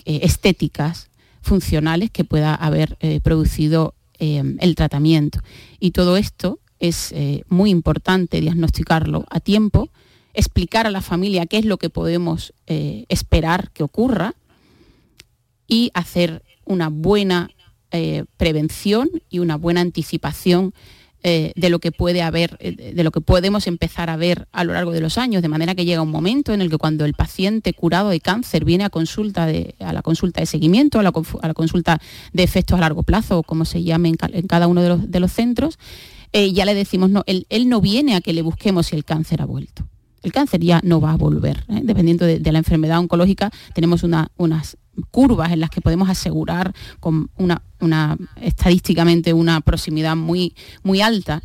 estéticas, funcionales que pueda haber eh, producido eh, el tratamiento. Y todo esto es muy importante diagnosticarlo a tiempo, explicar a la familia qué es lo que podemos esperar que ocurra y hacer una buena eh, prevención y una buena anticipación eh, de lo que puede haber, eh, de lo que podemos empezar a ver a lo largo de los años, de manera que llega un momento en el que cuando el paciente curado de cáncer viene a consulta de, a la consulta de seguimiento, a la, consulta de efectos a largo plazo, o como se llame en, cada uno de los, centros, eh, ya le decimos, no, él, no viene a que le busquemos si el cáncer ha vuelto el cáncer ya no va a volver. Dependiendo de, la enfermedad oncológica, tenemos unas curvas en las que podemos asegurar con una, estadísticamente una proximidad muy, muy alta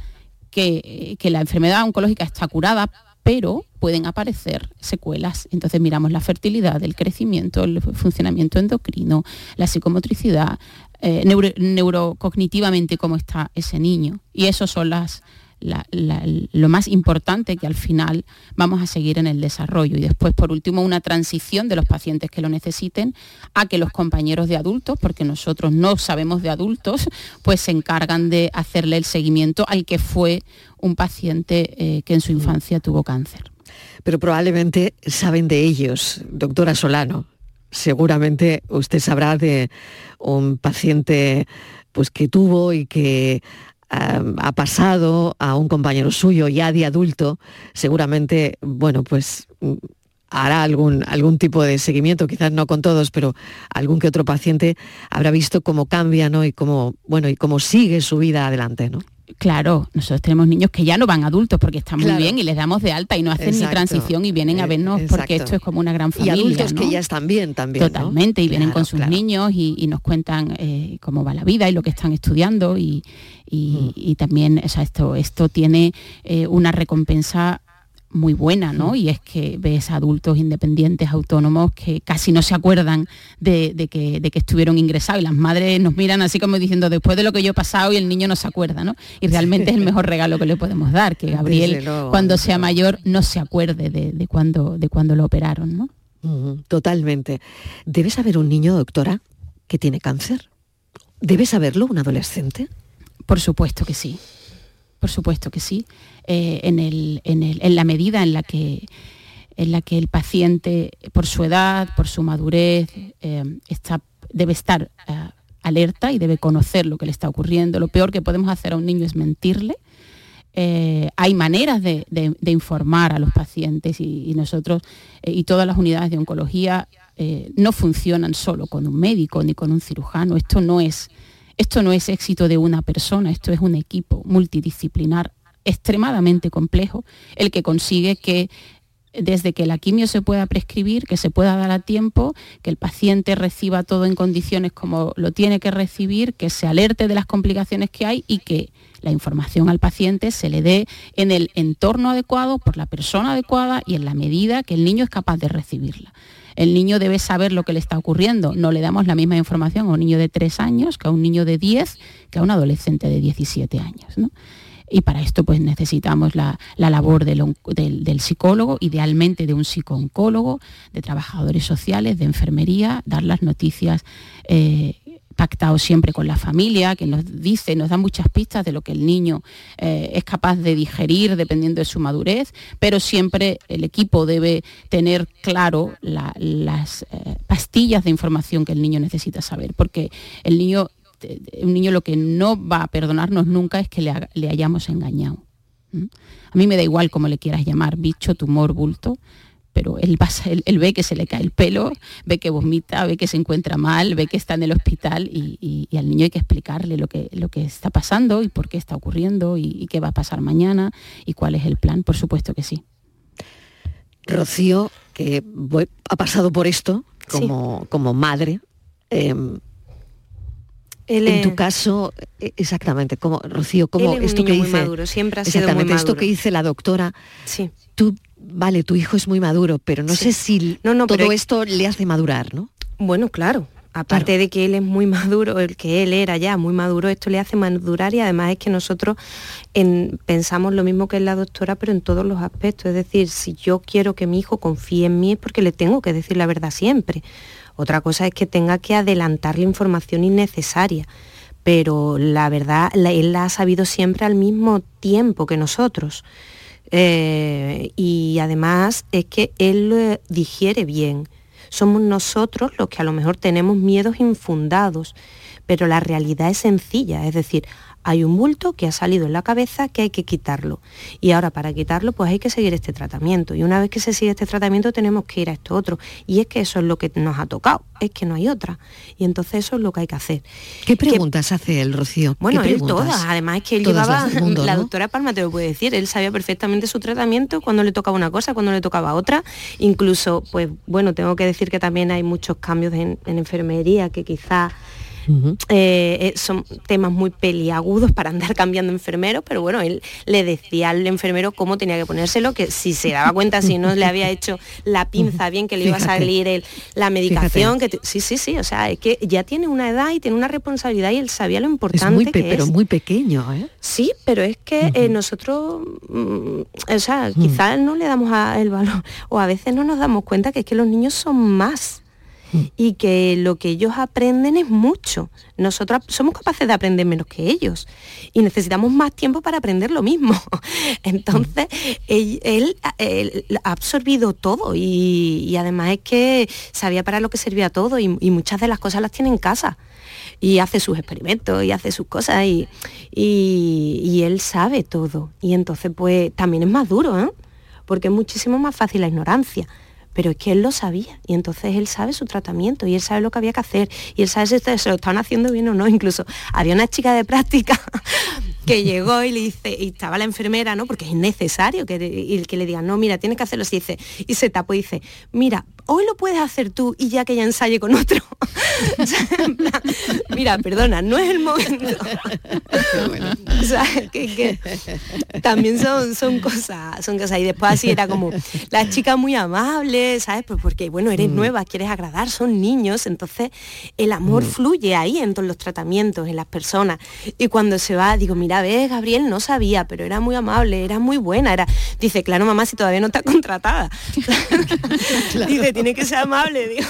que, la enfermedad oncológica está curada, pero pueden aparecer secuelas. Entonces miramos la fertilidad, el crecimiento, el funcionamiento endocrino, la psicomotricidad, eh, neurocognitivamente cómo está ese niño. Y esos son las, lo más importante que al final vamos a seguir en el desarrollo. Y después, por último, una transición de los pacientes que lo necesiten a que los compañeros de adultos, porque nosotros no sabemos de adultos, pues se encargan de hacerle el seguimiento al que fue un paciente eh, que en su infancia tuvo cáncer. Pero probablemente saben de ellos, doctora Solano. Seguramente usted sabrá de un paciente pues que tuvo y que ha pasado a un compañero suyo ya de adulto, seguramente, bueno, pues mm, hará algún, algún tipo de seguimiento, quizás no con todos, pero algún que otro paciente habrá visto cómo cambia, ¿no? Y cómo, bueno, y cómo sigue su vida adelante, ¿no? Claro, nosotros tenemos niños que ya no van adultos porque están muy bien y les damos de alta y no hacen ni transición y vienen a eh, vernos porque esto es como una gran familia. Y adultos que ya están bien también. Totalmente, y vienen con sus niños y, nos cuentan eh, cómo va la vida y lo que están estudiando y, mm. también esto, esto tiene eh, una recompensa muy buena, ¿no? Y es que ves adultos independientes, autónomos, que casi no se acuerdan de, que, estuvieron ingresados y las madres nos miran así como diciendo, después de lo que yo he pasado y el niño no se acuerda, ¿no? Y realmente es el mejor regalo que le podemos dar, que [laughs] Gabriel cuando sea mayor no se acuerde de, cuando, de cuando lo operaron, ¿no? totalmente. ¿Debe saber un niño, doctora, que tiene cáncer? ¿Debe saberlo un adolescente? Por supuesto que sí por supuesto que sí, eh, en, la medida en la que en la que el paciente, por su edad, por su madurez, eh, está, debe estar eh, alerta y debe conocer lo que le está ocurriendo. Lo peor que podemos hacer a un niño es mentirle. hay maneras de, informar a los pacientes y, nosotros y todas las unidades de oncología no funcionan solo con un médico ni con un cirujano. Esto no es esto no es éxito de una persona, esto es un equipo multidisciplinar extremadamente complejo, el que consigue que desde que la quimio se pueda prescribir, que se pueda dar a tiempo, que el paciente reciba todo en condiciones como lo tiene que recibir, que se alerte de las complicaciones que hay y que la información al paciente se le dé en el entorno adecuado, por la persona adecuada y en la medida que el niño es capaz de recibirla el niño debe saber lo que le está ocurriendo. No le damos la misma información a un niño de 3 años que a un niño de 10, que a un adolescente de 17 años. y para esto pues necesitamos la, labor del, psicólogo, idealmente de un psicooncólogo, de trabajadores sociales, de enfermería, dar las noticias eh, pactado siempre con la familia, que nos dice, nos da muchas pistas de lo que el niño eh, es capaz de digerir dependiendo de su madurez, pero siempre el equipo debe tener claro las eh, pastillas de información que el niño necesita saber, porque el niño, eh, un niño lo que no va a perdonarnos nunca es que le, hayamos engañado. A mí me da igual cómo le quieras llamar, bicho, tumor, bulto, pero él, pasa, él, ve que se le cae el pelo, ve que vomita, ve que se encuentra mal, ve que está en el hospital y, al niño hay que explicarle lo que, lo que está pasando y por qué está ocurriendo y, qué va a pasar mañana y cuál es el plan, por supuesto que sí. Rocío, que ha pasado por esto como, como madre. Em, en tu caso, e, exactamente, como Rocío, como esto que dice, maduro, siempre ha sido muy esto que dice la doctora, sí. tú vale, tu hijo es muy maduro, pero no sé si no, no, todo esto le hace madurar, ¿no? Bueno, claro. Aparte de que él es muy [laughs] maduro, el que él era ya muy maduro, esto le hace madurar y además es que nosotros pensamos lo mismo que la doctora, pero en todos los aspectos. Es decir, si yo quiero que mi hijo confíe en mí es porque le tengo que decir la verdad siempre. Otra cosa es que tenga que adelantar la información innecesaria pero la verdad él la ha sabido siempre al mismo tiempo que nosotros. Eh, y además es que él digiere bien. Somos nosotros los que a lo mejor tenemos miedos infundados, pero la realidad es sencilla, es decir, hay un bulto que ha salido en la cabeza que hay que quitarlo. Y ahora para quitarlo pues hay que seguir este tratamiento. Y una vez que se sigue este tratamiento tenemos que ir a esto otro. Y es que eso es lo que nos ha tocado, es que no hay otra. Y entonces eso es lo que hay que hacer. ¿Qué preguntas hace el Rocío? Bueno, él todas. Además es que él llevaba, la doctora Palma te lo puede decir, él sabía perfectamente su tratamiento, cuando le tocaba una cosa, cuando le tocaba otra. Incluso, pues bueno, tengo que decir que también hay muchos cambios en, en enfermería que eh, eh, son temas muy peliagudos para andar cambiando enfermeros, pero bueno, él le decía al enfermero cómo tenía que ponérselo, que si se daba cuenta, si no le había hecho la pinza bien, que le iba a salir el, la medicación, que sí, sí, sí, o sea, es que ya tiene una edad y tiene una responsabilidad y él sabía lo importante muy que pero muy pequeño, ¿eh? Sí, pero es que eh, nosotros, mm, o sea, quizás no le damos el valor, o a veces no nos damos cuenta que es que los niños son más y que lo que ellos aprenden es mucho. Nosotros somos capaces de aprender menos que ellos y necesitamos más tiempo para aprender lo mismo. [laughs] Entonces, él, ha absorbido todo y, además es que sabía para lo que servía todo y, muchas de las cosas las tiene en casa y hace sus experimentos y hace sus cosas y, y, él sabe todo. Y entonces pues también es más duro, ¿eh? porque es muchísimo más fácil la ignorancia pero es que él lo sabía y entonces él sabe su tratamiento y él sabe lo que había que hacer y él sabe si se lo estaban haciendo bien o no. Incluso había una chica de práctica [laughs] que llegó y le dice, y estaba la enfermera, ¿no? Porque es necesario que, y que le diga no, mira, tienes que hacerlo así, dice, y se tapó y dice, mira, hoy lo puedes hacer tú y ya que ella ensaye con otro. [laughs] mira, perdona, no es el momento. o sea, que, también son, son cosas, son cosas. Y después así era como, la chica muy amable, ¿sabes? Pues porque, bueno, eres mm. nueva, quieres agradar, son niños, entonces el amor mm. fluye ahí en todos los tratamientos, en las personas. Y cuando se va, digo, mira, ves, Gabriel no sabía, pero era muy amable, era muy buena. Era... Dice, claro, mamá, si todavía no está contratada. [laughs] Dice, tiene que ser amable, digo.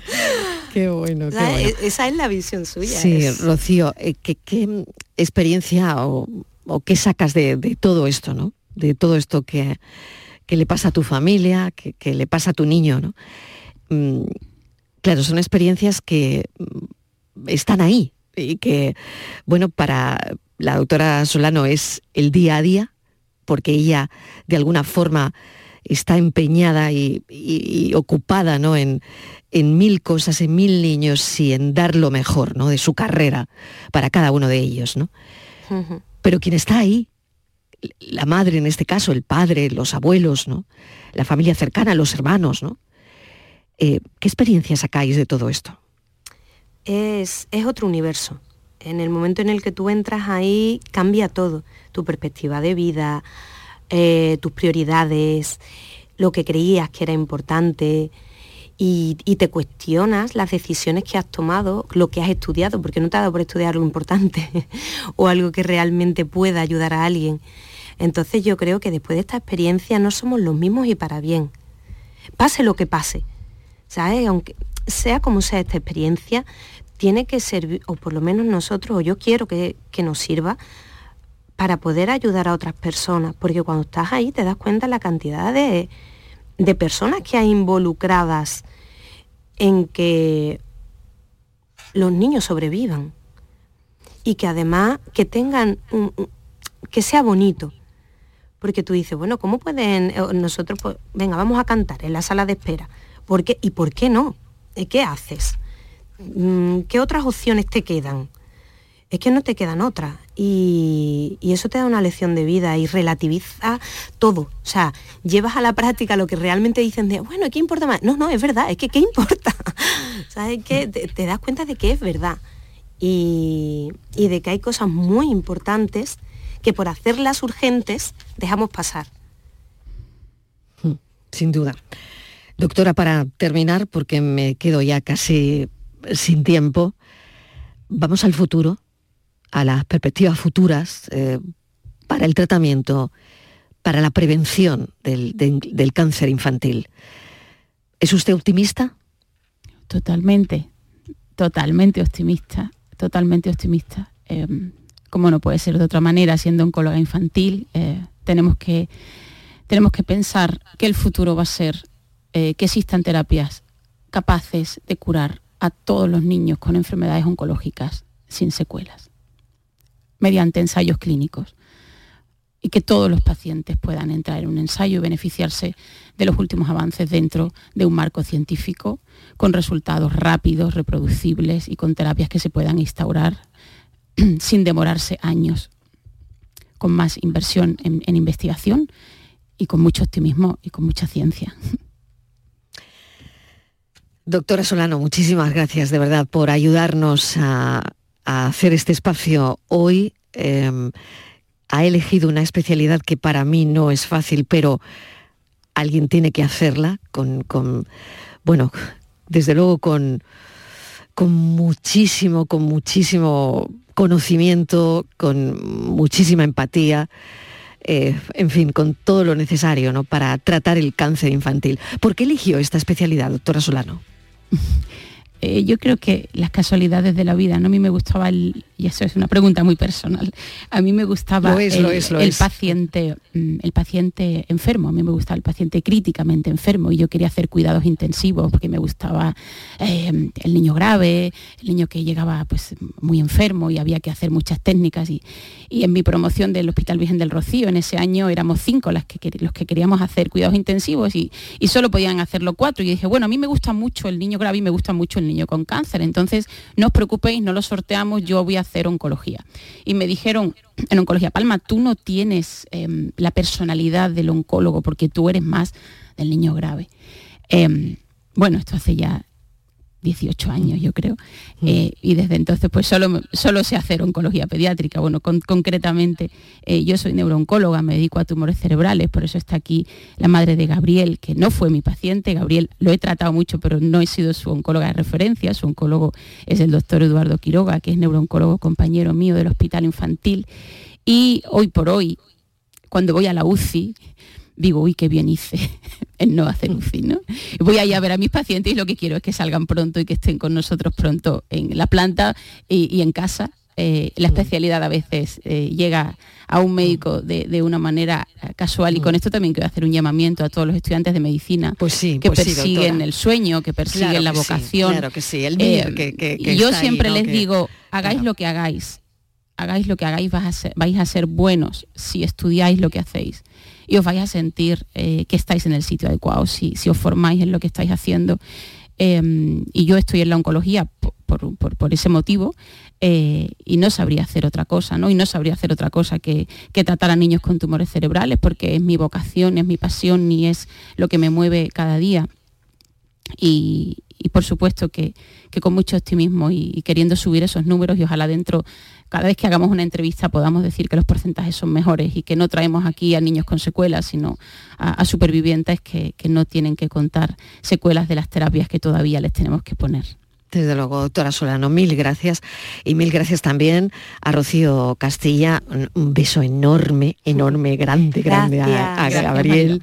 [laughs] Qué bueno, qué bueno. E-, esa es la visión suya. Sí, Rocío, eh, ¿qué, experiencia o, qué sacas de, todo esto, ¿no? De todo esto que, le pasa a tu familia, que, le pasa a tu niño, ¿no? Mm, claro, son experiencias que mm, están ahí y que, bueno, para, la doctora Solano es el día a día, porque ella de alguna forma está empeñada y, ocupada ¿no? en, mil cosas, en mil niños y en dar lo mejor ¿no? de su carrera para cada uno de ellos. ¿no? Pero quien está ahí, la madre en este caso, el padre, los abuelos, ¿no? la familia cercana, los hermanos, ¿no? Eh, ¿Qué experiencia sacáis de todo esto? Es, es otro universo en el momento en el que tú entras ahí cambia todo, tu perspectiva de vida, eh, tus prioridades, lo que creías que era importante y, te cuestionas las decisiones que has tomado, lo que has estudiado, porque no te ha dado por estudiar algo importante [laughs] o algo que realmente pueda ayudar a alguien. Entonces yo creo que después de esta experiencia no somos los mismos y para bien. Pase lo que pase, ¿sabes? Aunque sea como sea esta experiencia, tiene que servir, o por lo menos nosotros, o yo quiero que, nos sirva para poder ayudar a otras personas, porque cuando estás ahí te das cuenta la cantidad de, personas que hay involucradas en que los niños sobrevivan y que además que tengan un, que sea bonito. Porque tú dices, bueno, ¿cómo pueden eh, nosotros, pues, venga, vamos a cantar en la sala de espera? ¿Por qué? ¿Y por qué no? ¿Qué haces? Mm, ¿qué otras opciones te quedan? Es que no te quedan otras. Y, eso te da una lección de vida y relativiza todo. O sea, llevas a la práctica lo que realmente dicen de, bueno, ¿qué importa más? No, no, es verdad, es que ¿qué importa? [laughs] ¿Sabes que te, das cuenta de que es verdad. Y, de que hay cosas muy importantes que por hacerlas urgentes dejamos pasar. Sin duda. Doctora, para terminar, porque me quedo ya casi sin tiempo, vamos al futuro, a las perspectivas futuras eh, para el tratamiento, para la prevención del, cáncer infantil. ¿Es usted optimista? Totalmente, totalmente optimista, totalmente optimista. Em, como no puede ser de otra manera, siendo oncóloga infantil, eh, tenemos, que, tenemos que pensar que el futuro va a ser eh, que existan terapias capaces de curar a todos los niños con enfermedades oncológicas sin secuelas, mediante ensayos clínicos y que todos los pacientes puedan entrar en un ensayo y beneficiarse de los últimos avances dentro de un marco científico con resultados rápidos, reproducibles y con terapias que se puedan instaurar [clears throat] sin demorarse años, con más inversión en, investigación y con mucho optimismo y con mucha ciencia. Doctora Solano, muchísimas gracias de verdad por ayudarnos a, a hacer este espacio hoy. Eh, ha elegido una especialidad que para mí no es fácil, pero alguien tiene que hacerla con, con bueno, desde luego con, con muchísimo, con muchísimo conocimiento, con muchísima empatía. Eh, en fin, con todo lo necesario ¿no? para tratar el cáncer infantil. ¿Por qué eligió esta especialidad, doctora Solano? [laughs] Eh, yo creo que las casualidades de la vida, ¿no? A mí me gustaba el, y eso es una pregunta muy personal, a mí me gustaba el, paciente, mm, el paciente enfermo, a mí me gustaba el paciente críticamente enfermo y yo quería hacer cuidados intensivos porque me gustaba eh, el niño grave, el niño que llegaba pues muy enfermo y había que hacer muchas técnicas y, en mi promoción del Hospital Virgen del Rocío en ese año éramos cinco las que, los que queríamos hacer cuidados intensivos y, y solo podían hacerlo cuatro. Y dije, bueno, a mí me gusta mucho el niño grave y me gusta mucho el niño con cáncer. Entonces, no os preocupéis, no lo sorteamos, yo voy a hacer oncología. Y me dijeron, en oncología, Palma, tú no tienes em, la personalidad del oncólogo porque tú eres más del niño grave. Em, bueno, esto hace ya 18 años, yo creo. Mm. Eh, y desde entonces, pues solo, solo sé hacer oncología pediátrica. Bueno, concretamente, eh, yo soy neurooncóloga, me dedico a tumores cerebrales, por eso está aquí la madre de Gabriel, que no fue mi paciente. Gabriel lo he tratado mucho, pero no he sido su oncóloga de referencia. Su oncólogo es el doctor Eduardo Quiroga, que es neurooncólogo compañero mío del Hospital Infantil. Y hoy por hoy, cuando voy a la UCI, digo, uy, qué bien hice [laughs] en no hacer UCI, ¿no? Voy a ir a ver a mis pacientes y lo que quiero es que salgan pronto y que estén con nosotros pronto en la planta y, en casa. Eh, la especialidad a veces eh, llega a un médico de, una manera casual y con esto también quiero hacer un llamamiento a todos los estudiantes de medicina pues sí, que pues persiguen el sueño, que persiguen la vocación. claro que sí, el eh, que, y yo siempre les digo, hagáis lo que hagáis, hagáis lo que hagáis, vais a ser, vais a ser buenos si estudiáis lo que hacéis y os vais a sentir eh, que estáis en el sitio adecuado, si, os formáis en lo que estáis haciendo. Em, y yo estoy en la oncología por, ese motivo eh, y no sabría hacer otra cosa, ¿no? Y no sabría hacer otra cosa que, tratar a niños con tumores cerebrales porque es mi vocación, es mi pasión y es lo que me mueve cada día. Y, por supuesto que, con mucho optimismo y, queriendo subir esos números y ojalá dentro cada vez que hagamos una entrevista podamos decir que los porcentajes son mejores y que no traemos aquí a niños con secuelas, sino a, supervivientes que, no tienen que contar secuelas de las terapias que todavía les tenemos que poner. Desde luego, doctora Solano, mil gracias. Y mil gracias también a Rocío Castilla. Un beso enorme, enorme, grande, grande a, Gabriel.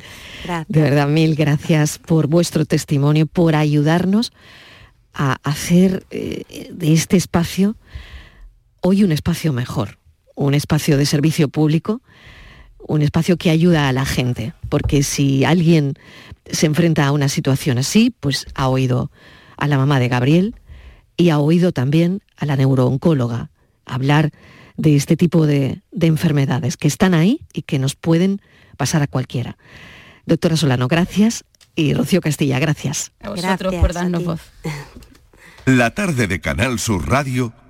De verdad, mil gracias por vuestro testimonio, por ayudarnos a hacer eh, de este espacio hoy un espacio mejor, un espacio de servicio público, un espacio que ayuda a la gente, porque si alguien se enfrenta a una situación así, pues ha oído a la mamá de Gabriel y ha oído también a la neurooncóloga hablar de este tipo de, enfermedades que están ahí y que nos pueden pasar a cualquiera. Doctora Solano, gracias y Rocío Castilla, gracias. A vosotros por darnos voz. La tarde de Canal Sur Radio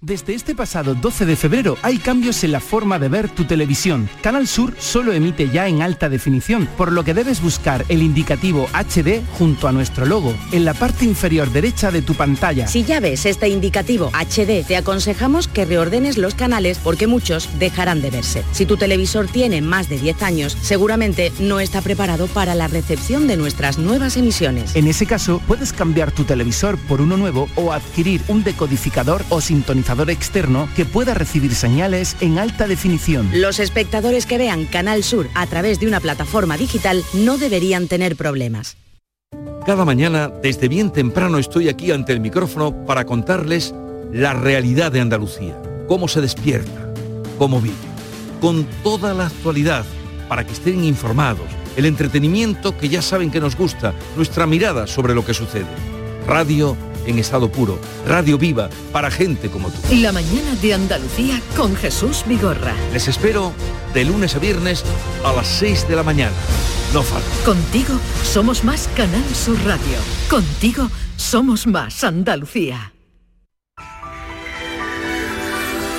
Desde este pasado 12 de febrero hay cambios en la forma de ver tu televisión. Canal Sur solo emite ya en alta definición, por lo que debes buscar el indicativo HD junto a nuestro logo, en la parte inferior derecha de tu pantalla. Si ya ves este indicativo HD, te aconsejamos que reordenes los canales porque muchos dejarán de verse. Si tu televisor tiene más de 10 años, seguramente no está preparado para la recepción de nuestras nuevas emisiones. En ese caso, puedes cambiar tu televisor por uno nuevo o adquirir un decodificador o sintonizador externo que pueda recibir señales en alta definición. Los espectadores que vean Canal Sur a través de una plataforma digital no deberían tener problemas. Cada mañana, desde bien temprano, estoy aquí ante el micrófono para contarles la realidad de Andalucía, cómo se despierta, cómo vive, con toda la actualidad para que estén informados, el entretenimiento que ya saben que nos gusta, nuestra mirada sobre lo que sucede. Radio en estado puro, radio viva para gente como tú. La mañana de Andalucía con Jesús Vigorra. Les espero de lunes a viernes a las 6 de la mañana. No falta. Contigo somos más Canal Sur Radio. Contigo somos más Andalucía.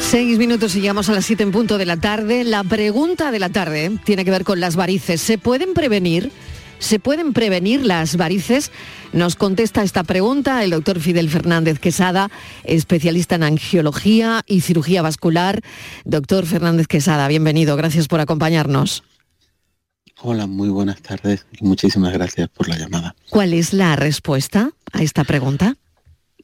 Seis minutos y llegamos a las siete en punto de la tarde. La pregunta de la tarde tiene que ver con las varices. ¿Se pueden prevenir? ¿Se pueden prevenir las varices? Nos contesta esta pregunta el doctor Fidel Fernández Quesada, especialista en angiología y cirugía vascular. Doctor Fernández Quesada, bienvenido. Gracias por acompañarnos. Hola, muy buenas tardes y muchísimas gracias por la llamada. ¿Cuál es la respuesta a esta pregunta?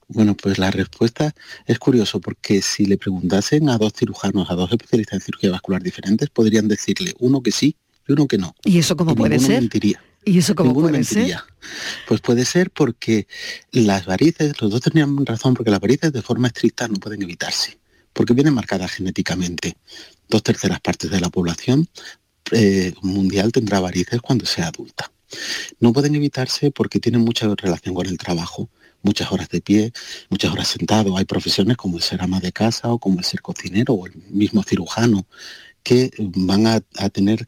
Bueno, pues la respuesta es curioso porque si le preguntasen a dos cirujanos, a dos especialistas en cirugía vascular diferentes, podrían decirle uno que sí y uno que no. ¿Y eso cómo puede ser? Mentiría. ¿Y eso cómo puede ser? Pues puede ser porque las varices, los dos tenían razón, porque las varices de forma estricta no pueden evitarse, porque vienen marcadas genéticamente. Dos terceras partes de la población eh, mundial tendrá varices cuando sea adulta. No pueden evitarse porque tienen mucha relación con el trabajo, muchas horas de pie, muchas horas sentado. Hay profesiones como el ser ama de casa o como el ser cocinero o el mismo cirujano que van a, tener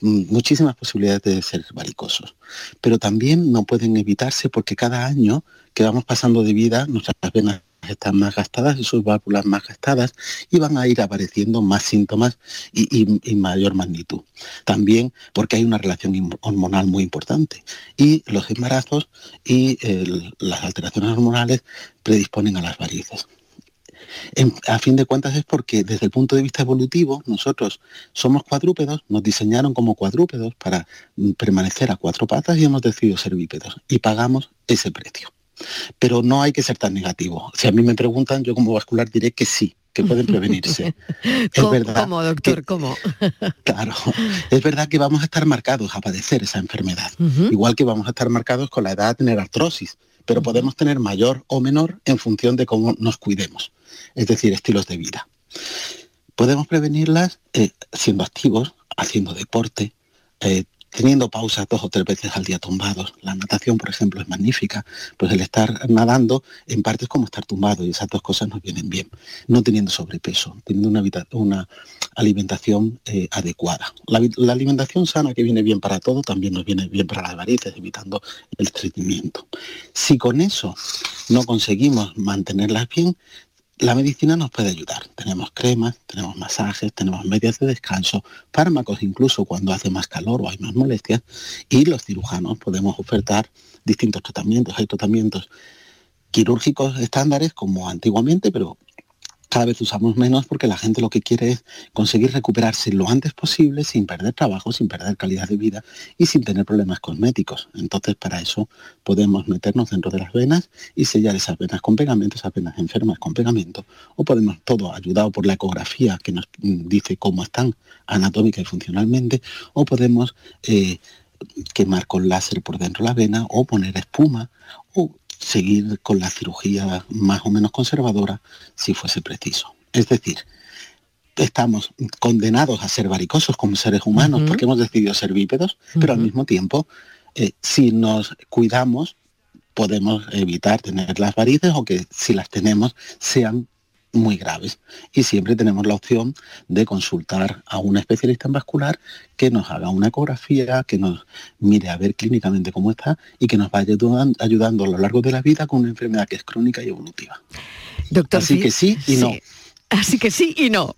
muchísimas posibilidades de ser varicosos. Pero también no pueden evitarse porque cada año que vamos pasando de vida, nuestras venas están más gastadas y sus válvulas más gastadas y van a ir apareciendo más síntomas y, mayor magnitud. También porque hay una relación hormonal muy importante y los embarazos y las alteraciones hormonales predisponen a las varices a fin de cuentas es porque desde el punto de vista evolutivo nosotros somos cuadrúpedos, nos diseñaron como cuadrúpedos para mm, permanecer a cuatro patas y hemos decidido ser bípedos y pagamos ese precio. Pero no hay que ser tan negativo. Si a mí me preguntan, yo como vascular diré que sí, que pueden prevenirse. [laughs] es verdad ¿Cómo, doctor? ¿Cómo? [laughs] claro, es verdad que vamos a estar marcados a padecer esa enfermedad. Igual que vamos a estar marcados con la edad a tener artrosis, pero podemos tener mayor o menor en función de cómo nos cuidemos es decir, estilos de vida. Podemos prevenirlas eh, siendo activos, haciendo deporte, eh, teniendo pausas dos o tres veces al día tumbados. La natación, por ejemplo, es magnífica, pues el estar nadando en parte es como estar tumbado y esas dos cosas nos vienen bien. No teniendo sobrepeso, teniendo una, alimentación eh, adecuada. La, la, alimentación sana que viene bien para todo también nos viene bien para las varices, evitando el estreñimiento. Si con eso no conseguimos mantenerlas bien, la medicina nos puede ayudar. Tenemos cremas, tenemos masajes, tenemos medias de descanso, fármacos incluso cuando hace más calor o hay más molestias y los cirujanos podemos ofertar distintos tratamientos. Hay tratamientos quirúrgicos estándares como antiguamente, pero cada vez usamos menos porque la gente lo que quiere es conseguir recuperarse lo antes posible sin perder trabajo, sin perder calidad de vida y sin tener problemas cosméticos. Entonces para eso podemos meternos dentro de las venas y sellar esas venas con pegamento, esas venas enfermas con pegamento, o podemos todo ayudado por la ecografía que nos dice cómo están anatómica y funcionalmente, o podemos eh, quemar con láser por dentro la vena o poner espuma seguir con la cirugía más o menos conservadora si fuese preciso. Es decir, estamos condenados a ser varicosos como seres humanos porque hemos decidido ser bípedos, pero al mismo tiempo, eh, si nos cuidamos, podemos evitar tener las varices o que si las tenemos sean muy graves. Y siempre tenemos la opción de consultar a un especialista en vascular que nos haga una ecografía, que nos mire a ver clínicamente cómo está y que nos vaya ayudando a lo largo de la vida con una enfermedad que es crónica y evolutiva. Doctor, Así que sí y no. Así que sí y no.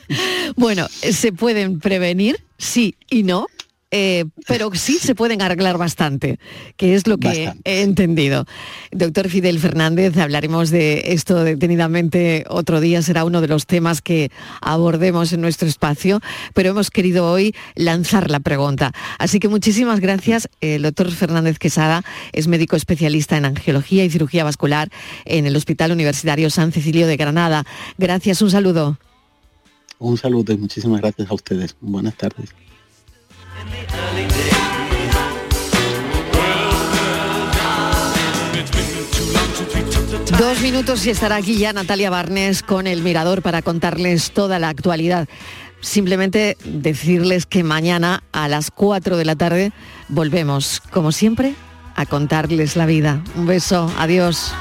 [laughs] bueno, ¿se pueden prevenir? Sí y no. Eh, pero sí se pueden arreglar bastante, que es lo que he entendido. Doctor Fidel Fernández, hablaremos de esto detenidamente otro día, será uno de los temas que abordemos en nuestro espacio, pero hemos querido hoy lanzar la pregunta. Así que muchísimas gracias. El doctor Fernández Quesada es médico especialista en angiología y cirugía vascular en el Hospital Universitario San Cecilio de Granada. Gracias, un saludo. Un saludo y muchísimas gracias a ustedes. Buenas tardes. Dos minutos y estará aquí ya Natalia Barnes con el Mirador para contarles toda la actualidad simplemente decirles que mañana a las 4 de la tarde volvemos, como siempre, a contarles la vida. Un beso, adiós.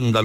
Andalucía.